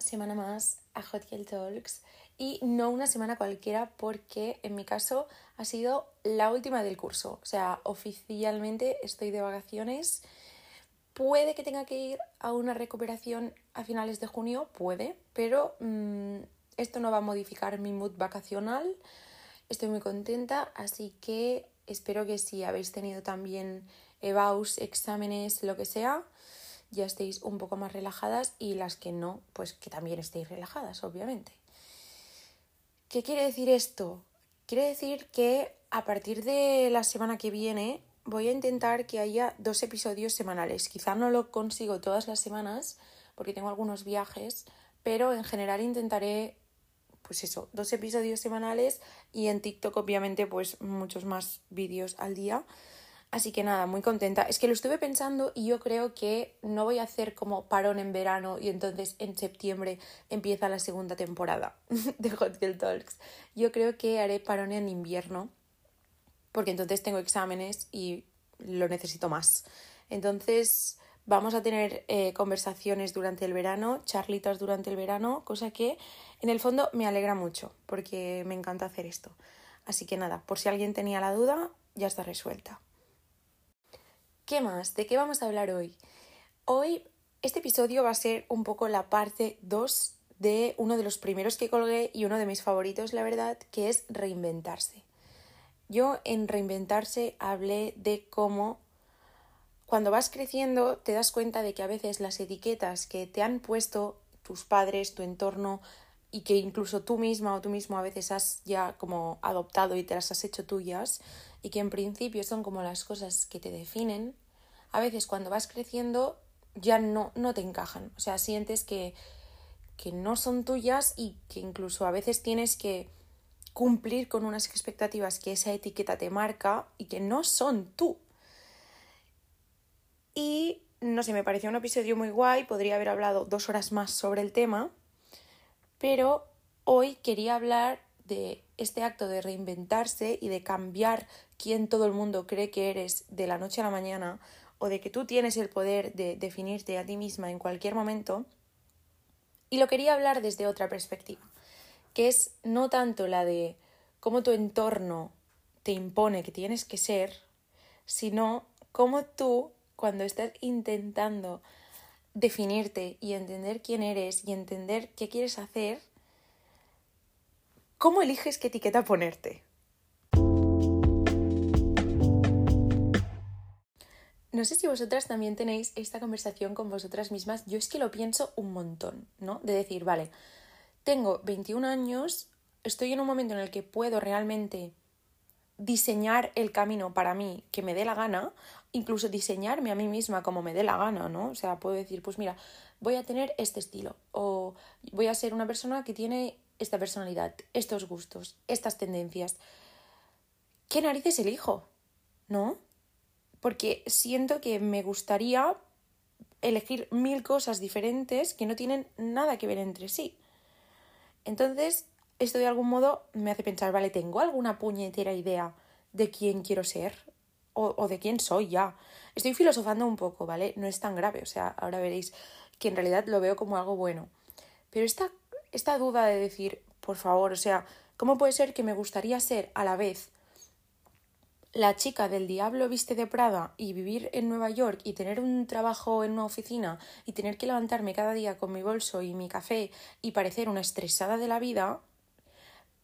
semana más a Hot Girl Talks y no una semana cualquiera porque en mi caso ha sido la última del curso. O sea, oficialmente estoy de vacaciones. Puede que tenga que ir a una recuperación a finales de junio, puede, pero mm, esto no va a modificar mi mood vacacional. Estoy muy contenta, así que espero que si habéis tenido también evaus, exámenes, lo que sea, ya estéis un poco más relajadas y las que no, pues que también estéis relajadas, obviamente. ¿Qué quiere decir esto? Quiere decir que a partir de la semana que viene voy a intentar que haya dos episodios semanales. Quizá no lo consigo todas las semanas porque tengo algunos viajes, pero en general intentaré pues eso, dos episodios semanales y en TikTok obviamente pues muchos más vídeos al día Así que nada, muy contenta. Es que lo estuve pensando y yo creo que no voy a hacer como parón en verano y entonces en septiembre empieza la segunda temporada de Hot Girl Talks. Yo creo que haré parón en invierno porque entonces tengo exámenes y lo necesito más. Entonces vamos a tener eh, conversaciones durante el verano, charlitas durante el verano, cosa que en el fondo me alegra mucho porque me encanta hacer esto. Así que nada, por si alguien tenía la duda, ya está resuelta. ¿Qué más? ¿De qué vamos a hablar hoy? Hoy este episodio va a ser un poco la parte 2 de uno de los primeros que colgué y uno de mis favoritos, la verdad, que es reinventarse. Yo en reinventarse hablé de cómo cuando vas creciendo te das cuenta de que a veces las etiquetas que te han puesto tus padres, tu entorno y que incluso tú misma o tú mismo a veces has ya como adoptado y te las has hecho tuyas, y que en principio son como las cosas que te definen, a veces cuando vas creciendo ya no, no te encajan. O sea, sientes que, que no son tuyas y que incluso a veces tienes que cumplir con unas expectativas que esa etiqueta te marca y que no son tú. Y no sé, me pareció un episodio muy guay, podría haber hablado dos horas más sobre el tema, pero hoy quería hablar de este acto de reinventarse y de cambiar quién todo el mundo cree que eres de la noche a la mañana o de que tú tienes el poder de definirte a ti misma en cualquier momento. Y lo quería hablar desde otra perspectiva, que es no tanto la de cómo tu entorno te impone que tienes que ser, sino cómo tú, cuando estás intentando definirte y entender quién eres y entender qué quieres hacer, ¿cómo eliges qué etiqueta ponerte? No sé si vosotras también tenéis esta conversación con vosotras mismas. Yo es que lo pienso un montón, ¿no? De decir, vale, tengo 21 años, estoy en un momento en el que puedo realmente diseñar el camino para mí que me dé la gana, incluso diseñarme a mí misma como me dé la gana, ¿no? O sea, puedo decir, pues mira, voy a tener este estilo o voy a ser una persona que tiene esta personalidad, estos gustos, estas tendencias. ¿Qué narices elijo? ¿No? porque siento que me gustaría elegir mil cosas diferentes que no tienen nada que ver entre sí. Entonces, esto de algún modo me hace pensar, vale, ¿tengo alguna puñetera idea de quién quiero ser? O, de quién soy ya. Estoy filosofando un poco, ¿vale? No es tan grave, o sea, ahora veréis que en realidad lo veo como algo bueno. Pero esta, esta duda de decir, por favor, o sea, ¿cómo puede ser que me gustaría ser a la vez la chica del diablo viste de Prada y vivir en Nueva York y tener un trabajo en una oficina y tener que levantarme cada día con mi bolso y mi café y parecer una estresada de la vida,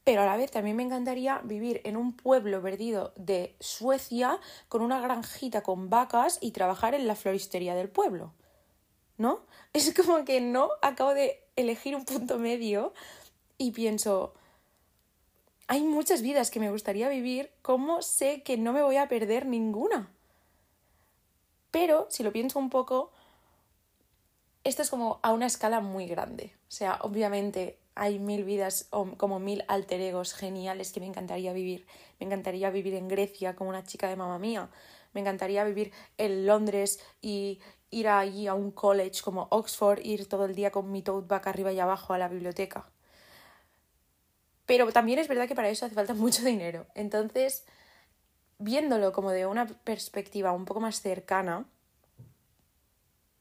pero a la vez también me encantaría vivir en un pueblo perdido de Suecia con una granjita con vacas y trabajar en la floristería del pueblo. ¿No? Es como que no acabo de elegir un punto medio y pienso, hay muchas vidas que me gustaría vivir, ¿cómo sé que no me voy a perder ninguna? Pero, si lo pienso un poco, esto es como a una escala muy grande. O sea, obviamente hay mil vidas como mil alter egos geniales que me encantaría vivir. Me encantaría vivir en Grecia como una chica de mamá mía. Me encantaría vivir en Londres y ir allí a un college como Oxford, ir todo el día con mi tote bag arriba y abajo a la biblioteca. Pero también es verdad que para eso hace falta mucho dinero. Entonces, viéndolo como de una perspectiva un poco más cercana,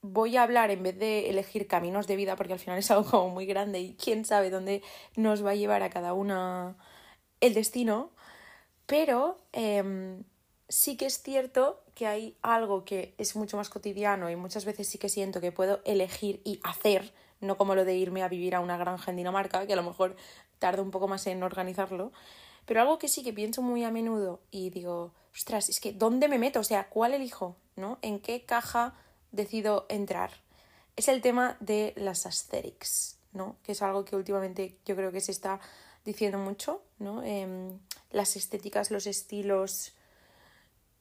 voy a hablar en vez de elegir caminos de vida, porque al final es algo como muy grande y quién sabe dónde nos va a llevar a cada una el destino, pero em, sí que es cierto que hay algo que es mucho más cotidiano y muchas veces sí que siento que puedo elegir y hacer, no como lo de irme a vivir a una granja en Dinamarca, que a lo mejor tarda un poco más en organizarlo, pero algo que sí que pienso muy a menudo y digo, ostras, es que ¿dónde me meto? O sea, ¿cuál elijo? ¿No? ¿En qué caja decido entrar? Es el tema de las aesthetics, ¿no? Que es algo que últimamente yo creo que se está diciendo mucho, ¿no? Em, las estéticas, los estilos.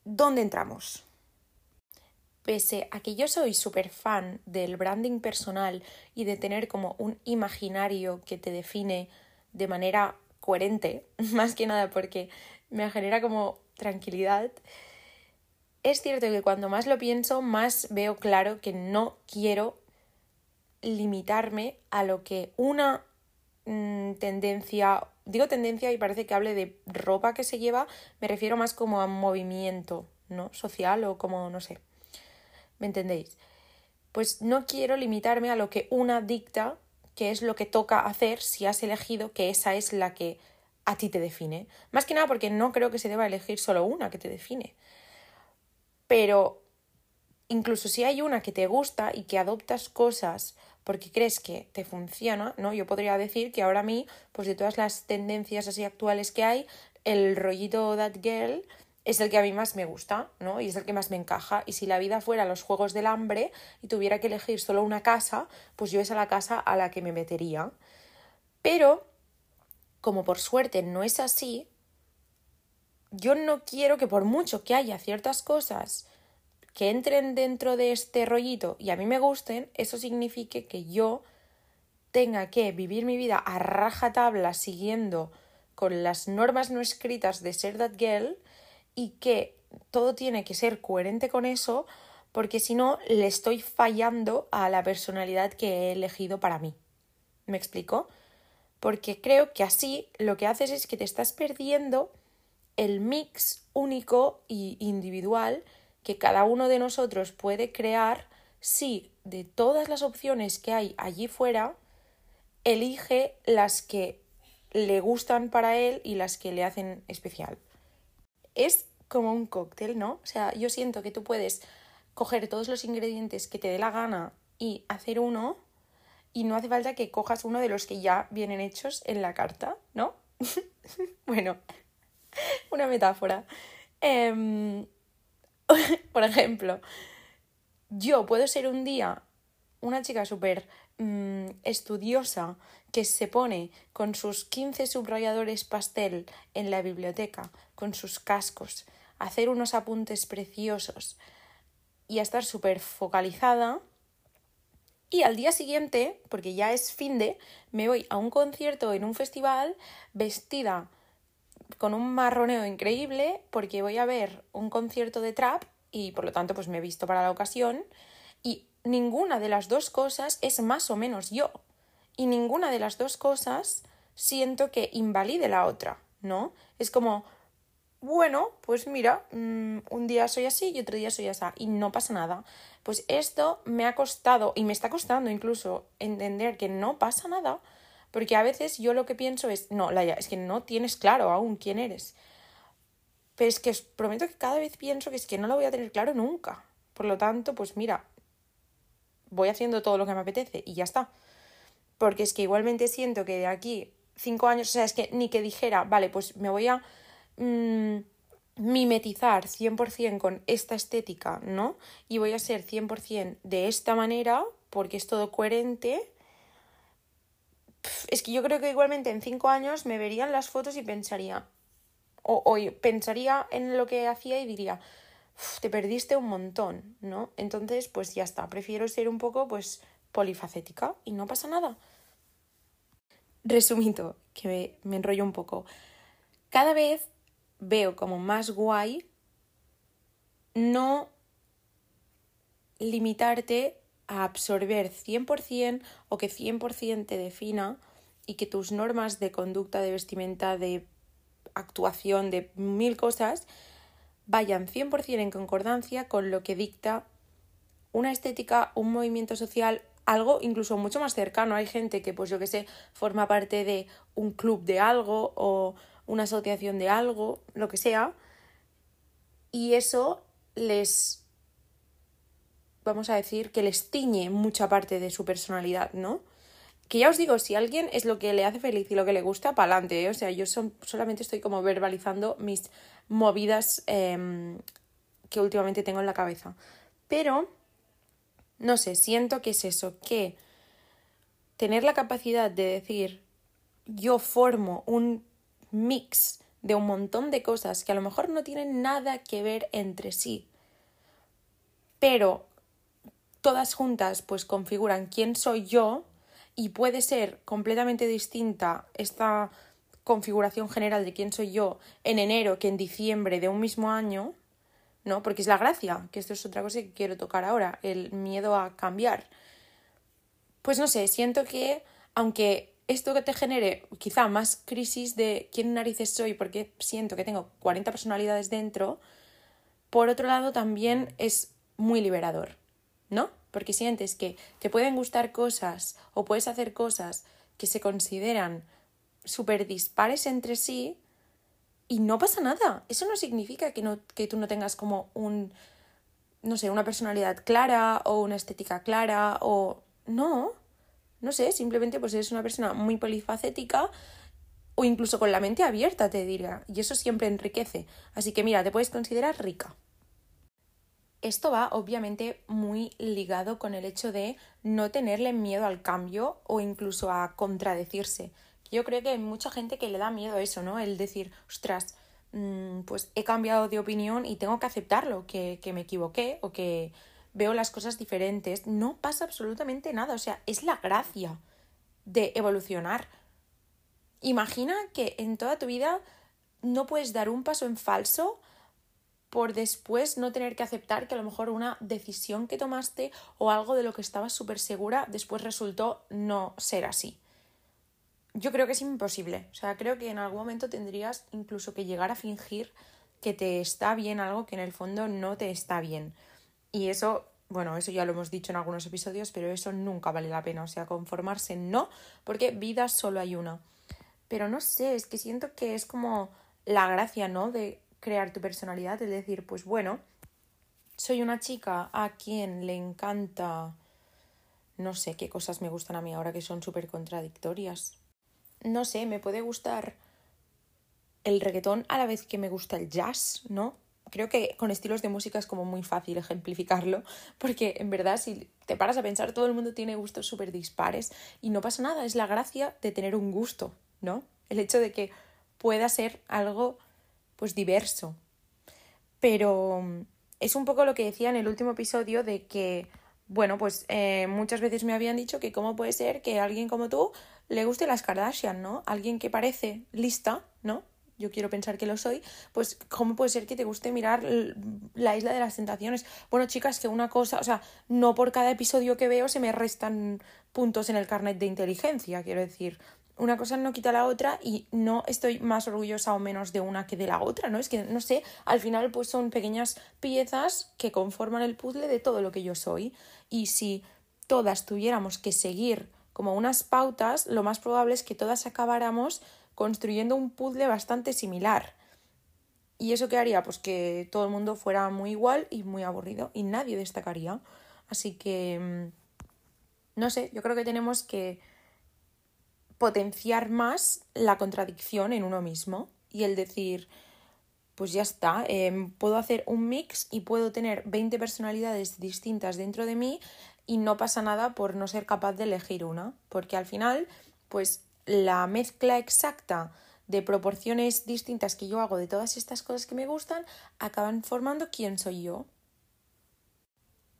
¿Dónde entramos? Pese a que yo soy súper fan del branding personal y de tener como un imaginario que te define de manera coherente, más que nada porque me genera como tranquilidad, es cierto que cuando más lo pienso, más veo claro que no quiero limitarme a lo que una mm, tendencia, digo tendencia y parece que hable de ropa que se lleva, me refiero más como a movimiento, ¿no? Social o como, no sé, ¿me entendéis? Pues no quiero limitarme a lo que una dicta que es lo que toca hacer si has elegido que esa es la que a ti te define. Más que nada porque no creo que se deba elegir solo una que te define. Pero incluso si hay una que te gusta y que adoptas cosas porque crees que te funciona, ¿no? Yo podría decir que ahora a mí, pues de todas las tendencias así actuales que hay, el rollito That Girl es el que a mí más me gusta, ¿no? Y es el que más me encaja. Y si la vida fuera los juegos del hambre y tuviera que elegir solo una casa, pues yo es a la casa a la que me metería. Pero, como por suerte no es así, yo no quiero que por mucho que haya ciertas cosas que entren dentro de este rollito y a mí me gusten, eso signifique que yo tenga que vivir mi vida a rajatabla siguiendo con las normas no escritas de ser that girl y que todo tiene que ser coherente con eso porque si no le estoy fallando a la personalidad que he elegido para mí. ¿Me explico? Porque creo que así lo que haces es que te estás perdiendo el mix único e individual que cada uno de nosotros puede crear si de todas las opciones que hay allí fuera elige las que le gustan para él y las que le hacen especial es como un cóctel, ¿no? O sea, yo siento que tú puedes coger todos los ingredientes que te dé la gana y hacer uno y no hace falta que cojas uno de los que ya vienen hechos en la carta, ¿no? bueno, una metáfora. Em, por ejemplo, yo puedo ser un día una chica súper mm, estudiosa que se pone con sus 15 subrayadores pastel en la biblioteca, con sus cascos, a hacer unos apuntes preciosos y a estar súper focalizada. Y al día siguiente, porque ya es fin de, me voy a un concierto en un festival vestida con un marroneo increíble porque voy a ver un concierto de trap y por lo tanto pues me he visto para la ocasión y ninguna de las dos cosas es más o menos yo y ninguna de las dos cosas siento que invalide la otra, ¿no? Es como, bueno, pues mira, mm, un día soy así y otro día soy así y no pasa nada. Pues esto me ha costado y me está costando incluso entender que no pasa nada, porque a veces yo lo que pienso es, no, Laia, es que no tienes claro aún quién eres. Pero es que os prometo que cada vez pienso que es que no lo voy a tener claro nunca. Por lo tanto, pues mira, voy haciendo todo lo que me apetece y ya está porque es que igualmente siento que de aquí cinco años, o sea, es que ni que dijera, vale, pues me voy a mm, mimetizar 100% con esta estética, ¿no? Y voy a ser 100% de esta manera, porque es todo coherente. Es que yo creo que igualmente en cinco años me verían las fotos y pensaría, o, o pensaría en lo que hacía y diría, te perdiste un montón, ¿no? Entonces, pues ya está, prefiero ser un poco, pues, polifacética y no pasa nada. Resumido, que me, enrollo un poco. Cada vez veo como más guay no limitarte a absorber 100% o que 100% te defina y que tus normas de conducta, de vestimenta, de actuación, de mil cosas, vayan 100% en concordancia con lo que dicta una estética, un movimiento social, algo incluso mucho más cercano. Hay gente que, pues yo que sé, forma parte de un club de algo o una asociación de algo, lo que sea, y eso les, vamos a decir, que les tiñe mucha parte de su personalidad, ¿no? Que ya os digo, si alguien es lo que le hace feliz y lo que le gusta, para adelante, ¿eh? o sea, yo solamente estoy como verbalizando mis movidas em, que últimamente tengo en la cabeza. Pero, no sé, siento que es eso, que tener la capacidad de decir, yo formo un mix de un montón de cosas que a lo mejor no tienen nada que ver entre sí, pero todas juntas pues configuran quién soy yo y puede ser completamente distinta esta configuración general de quién soy yo en enero que en diciembre de un mismo año, ¿no? Porque es la gracia, que esto es otra cosa que quiero tocar ahora, el miedo a cambiar. Pues no sé, siento que aunque esto que te genere quizá más crisis de quién narices soy porque siento que tengo 40 personalidades dentro, por otro lado también es muy liberador, ¿no? Porque sientes que te pueden gustar cosas o puedes hacer cosas que se consideran súper dispares entre sí y no pasa nada. Eso no significa que, no, que tú no tengas como un, no sé, una personalidad clara o una estética clara o... No, no sé, simplemente pues eres una persona muy polifacética o incluso con la mente abierta, te diría, y eso siempre enriquece. Así que mira, te puedes considerar rica. Esto va obviamente muy ligado con el hecho de no tenerle miedo al cambio o incluso a contradecirse. Yo creo que hay mucha gente que le da miedo a eso, ¿no? El decir, ostras, mm, pues he cambiado de opinión y tengo que aceptarlo, que, que me equivoqué o que veo las cosas diferentes, no pasa absolutamente nada. O sea, es la gracia de evolucionar. Imagina que en toda tu vida no puedes dar un paso en falso por después no tener que aceptar que a lo mejor una decisión que tomaste o algo de lo que estabas súper segura después resultó no ser así. Yo creo que es imposible. O sea, creo que en algún momento tendrías incluso que llegar a fingir que te está bien algo que en el fondo no te está bien. Y eso, bueno, eso ya lo hemos dicho en algunos episodios, pero eso nunca vale la pena. O sea, conformarse no, porque vida solo hay una. Pero no sé, es que siento que es como la gracia, ¿no? De crear tu personalidad, es decir, pues bueno, soy una chica a quien le encanta, no sé qué cosas me gustan a mí ahora que son súper contradictorias. No sé, me puede gustar el reggaetón a la vez que me gusta el jazz, ¿no? creo que con estilos de música es como muy fácil ejemplificarlo, porque en verdad si te paras a pensar, todo el mundo tiene gustos súper dispares y no pasa nada, es la gracia de tener un gusto, ¿no? El hecho de que pueda ser algo pues diverso. Pero mm, es un poco lo que decía en el último episodio de que, bueno, pues eh, muchas veces me habían dicho que cómo puede ser que alguien como tú le guste las Kardashian, ¿no? Alguien que parece lista, ¿no? yo quiero pensar que lo soy, pues ¿cómo puede ser que te guste mirar la isla de las tentaciones? Bueno, chicas, que una cosa, o sea, no por cada episodio que veo se me restan puntos en el carnet de inteligencia, quiero decir. Una cosa no quita la otra y no estoy más orgullosa o menos de una que de la otra, ¿no? Es que, no sé, al final pues son pequeñas piezas que conforman el puzzle de todo lo que yo soy. Y si todas tuviéramos que seguir como unas pautas, lo más probable es que todas acabáramos construyendo un puzzle bastante similar. ¿Y eso qué haría? Pues que todo el mundo fuera muy igual y muy aburrido y nadie destacaría. Así que, mm, no sé, yo creo que tenemos que potenciar más la contradicción en uno mismo y el decir, pues ya está, em, puedo hacer un mix y puedo tener 20 personalidades distintas dentro de mí y no pasa nada por no ser capaz de elegir una, porque al final, pues la mezcla exacta de proporciones distintas que yo hago de todas estas cosas que me gustan acaban formando quién soy yo.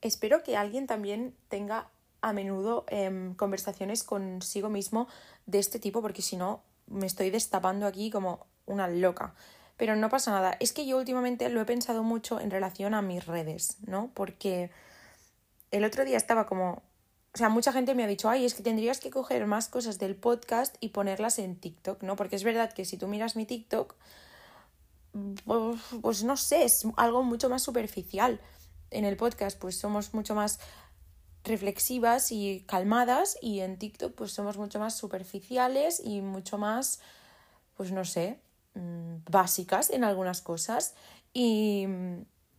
Espero que alguien también tenga a menudo em, conversaciones consigo mismo de este tipo, porque si no me estoy destapando aquí como una loca. Pero no pasa nada. Es que yo últimamente lo he pensado mucho en relación a mis redes, ¿no? Porque el otro día estaba como o sea, mucha gente me ha dicho, ay, es que tendrías que coger más cosas del podcast y ponerlas en TikTok, ¿no? Porque es verdad que si tú miras mi TikTok, pues, pues no sé, es algo mucho más superficial. en el podcast pues somos mucho más reflexivas y calmadas y en TikTok pues somos mucho más superficiales y mucho más, pues no sé, mm, básicas en algunas cosas. Y,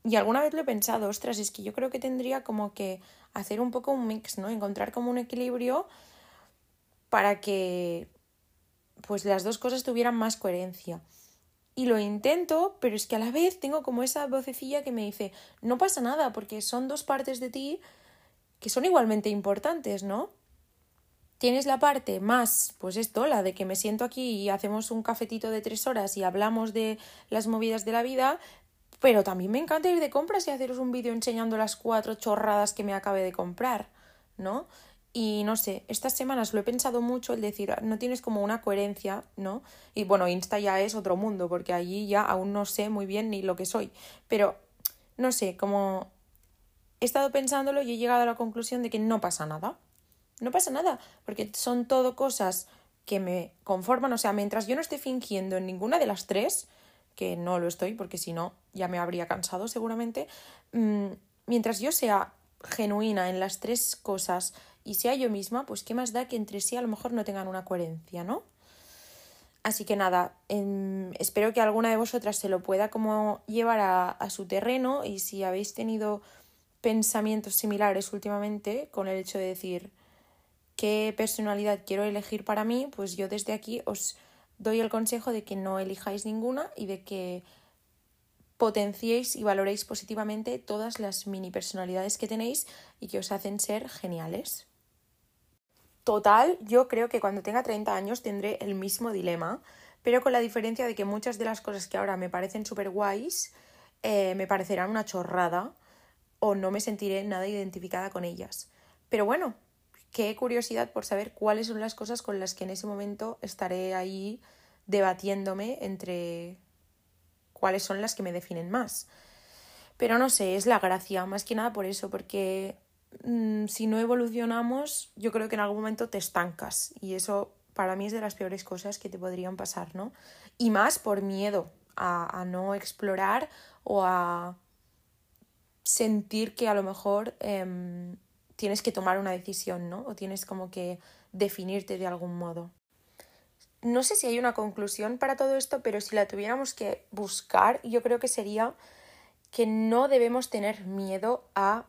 y alguna vez lo he pensado, ostras, es que yo creo que tendría como que hacer un poco un mix, ¿no? Encontrar como un equilibrio para que pues las dos cosas tuvieran más coherencia. Y lo intento, pero es que a la vez tengo como esa vocecilla que me dice, no pasa nada, porque son dos partes de ti que son igualmente importantes, ¿no? Tienes la parte más, pues esto, la de que me siento aquí y hacemos un cafetito de tres horas y hablamos de las movidas de la vida, pero también me encanta ir de compras y haceros un vídeo enseñando las cuatro chorradas que me acabe de comprar, ¿no? Y no sé, estas semanas lo he pensado mucho el decir, no tienes como una coherencia, ¿no? Y bueno, Insta ya es otro mundo, porque allí ya aún no sé muy bien ni lo que soy. Pero, no sé, como he estado pensándolo y he llegado a la conclusión de que no pasa nada. No pasa nada, porque son todo cosas que me conforman, o sea, mientras yo no esté fingiendo en ninguna de las tres, que no lo estoy, porque si no ya me habría cansado seguramente, mm, mientras yo sea genuina en las tres cosas y sea yo misma, pues qué más da que entre sí a lo mejor no tengan una coherencia, ¿no? Así que nada, espero que alguna de vosotras se lo pueda como llevar a su terreno y si habéis tenido pensamientos similares últimamente con el hecho de decir qué personalidad quiero elegir para mí, pues yo desde aquí os doy el consejo de que no elijáis ninguna y de que potenciéis y valoréis positivamente todas las mini personalidades que tenéis y que os hacen ser geniales. Total, yo creo que cuando tenga 30 años tendré el mismo dilema, pero con la diferencia de que muchas de las cosas que ahora me parecen súper guays eh, me parecerán una chorrada o no me sentiré nada identificada con ellas. Pero bueno, qué curiosidad por saber cuáles son las cosas con las que en ese momento estaré ahí debatiéndome entre cuáles son las que me definen más. Pero no sé, es la gracia, más que nada por eso, porque mm, si no evolucionamos, yo creo que en algún momento te estancas y eso para mí es de las peores cosas que te podrían pasar, ¿no? Y más por miedo a, a no explorar o a sentir que a lo mejor em, tienes que tomar una decisión, ¿no? O tienes como que definirte de algún modo. No sé si hay una conclusión para todo esto, pero si la tuviéramos que buscar, yo creo que sería que no debemos tener miedo a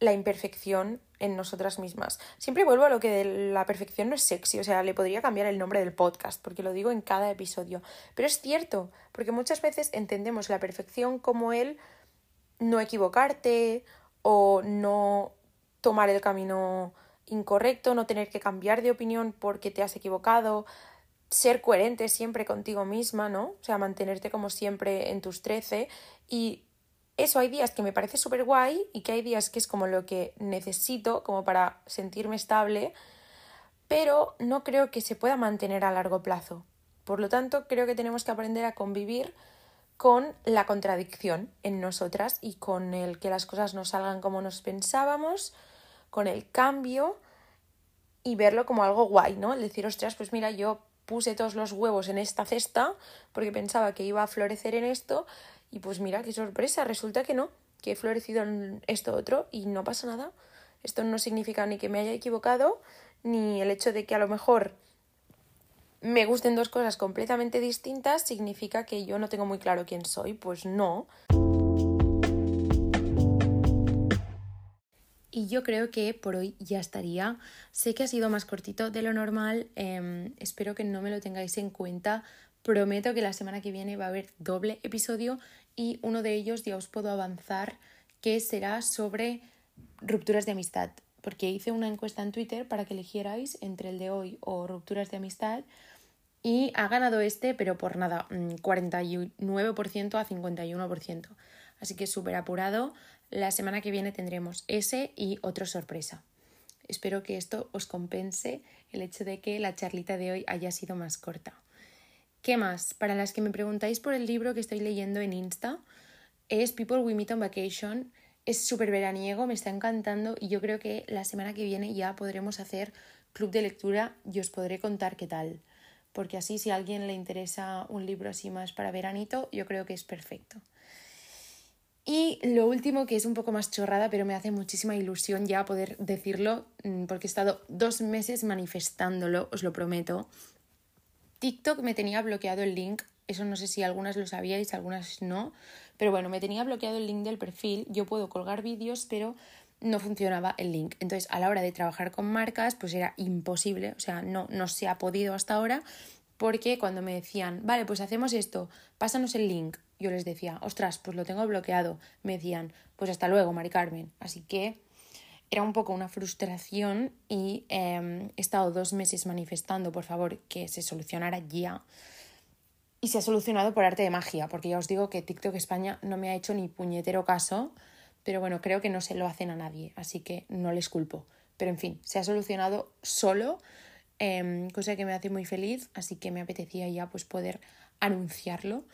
la imperfección en nosotras mismas. Siempre vuelvo a lo que la perfección no es sexy, o sea, le podría cambiar el nombre del podcast, porque lo digo en cada episodio. Pero es cierto, porque muchas veces entendemos la perfección como el no equivocarte o no tomar el camino incorrecto, no tener que cambiar de opinión porque te has equivocado, ser coherente siempre contigo misma, ¿no? O sea, mantenerte como siempre en tus trece y eso hay días que me parece súper guay y que hay días que es como lo que necesito como para sentirme estable, pero no creo que se pueda mantener a largo plazo. Por lo tanto, creo que tenemos que aprender a convivir con la contradicción en nosotras y con el que las cosas no salgan como nos pensábamos, con el cambio y verlo como algo guay, ¿no? El decir, ostras, pues mira, yo puse todos los huevos en esta cesta porque pensaba que iba a florecer en esto y pues mira, qué sorpresa, resulta que no, que he florecido en esto otro y no pasa nada. Esto no significa ni que me haya equivocado, ni el hecho de que a lo mejor me gusten dos cosas completamente distintas, significa que yo no tengo muy claro quién soy. Pues no. Y yo creo que por hoy ya estaría. Sé que ha sido más cortito de lo normal. Em, espero que no me lo tengáis en cuenta. Prometo que la semana que viene va a haber doble episodio y uno de ellos ya os puedo avanzar que será sobre rupturas de amistad. Porque hice una encuesta en Twitter para que eligierais entre el de hoy o rupturas de amistad y ha ganado este, pero por nada, 49% mm, a 51%. Así que súper apurado. La semana que viene tendremos ese y otro sorpresa. Espero que esto os compense el hecho de que la charlita de hoy haya sido más corta. ¿Qué más? Para las que me preguntáis por el libro que estoy leyendo en Insta, es People We Meet on Vacation. Es súper veraniego, me está encantando y yo creo que la semana que viene ya podremos hacer club de lectura y os podré contar qué tal porque así si a alguien le interesa un libro así más para veranito, yo creo que es perfecto. Y lo último, que es un poco más chorrada, pero me hace muchísima ilusión ya poder decirlo, mm, porque he estado dos meses manifestándolo, os lo prometo. TikTok me tenía bloqueado el link, eso no sé si algunas lo sabíais, algunas no, pero bueno, me tenía bloqueado el link del perfil, yo puedo colgar vídeos, pero no funcionaba el link. Entonces, a la hora de trabajar con marcas, pues era imposible, o sea, no, no se ha podido hasta ahora, porque cuando me decían, vale, pues hacemos esto, pásanos el link, yo les decía, ostras, pues lo tengo bloqueado. Me decían, pues hasta luego, Mari Carmen. Así que era un poco una frustración y em, he estado dos meses manifestando, por favor, que se solucionara ya. Y se ha solucionado por arte de magia, porque ya os digo que TikTok España no me ha hecho ni puñetero caso, pero bueno, creo que no se lo hacen a nadie, así que no les culpo. Pero en fin, se ha solucionado solo, em, cosa que me hace muy feliz, así que me apetecía ya pues poder anunciarlo.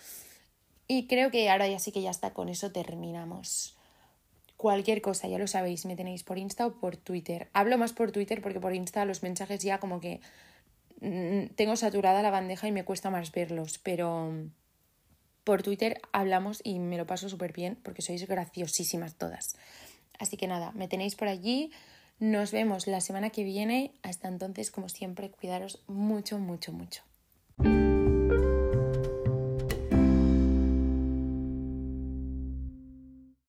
Y creo que ahora ya sí que ya está, con eso terminamos. Cualquier cosa, ya lo sabéis, me tenéis por Insta o por Twitter. Hablo más por Twitter porque por Insta los mensajes ya como que mm, tengo saturada la bandeja y me cuesta más verlos, pero por Twitter hablamos y me lo paso súper bien porque sois graciosísimas todas. Así que nada, me tenéis por allí. Nos vemos la semana que viene. Hasta entonces, como siempre, cuidaros mucho, mucho, mucho.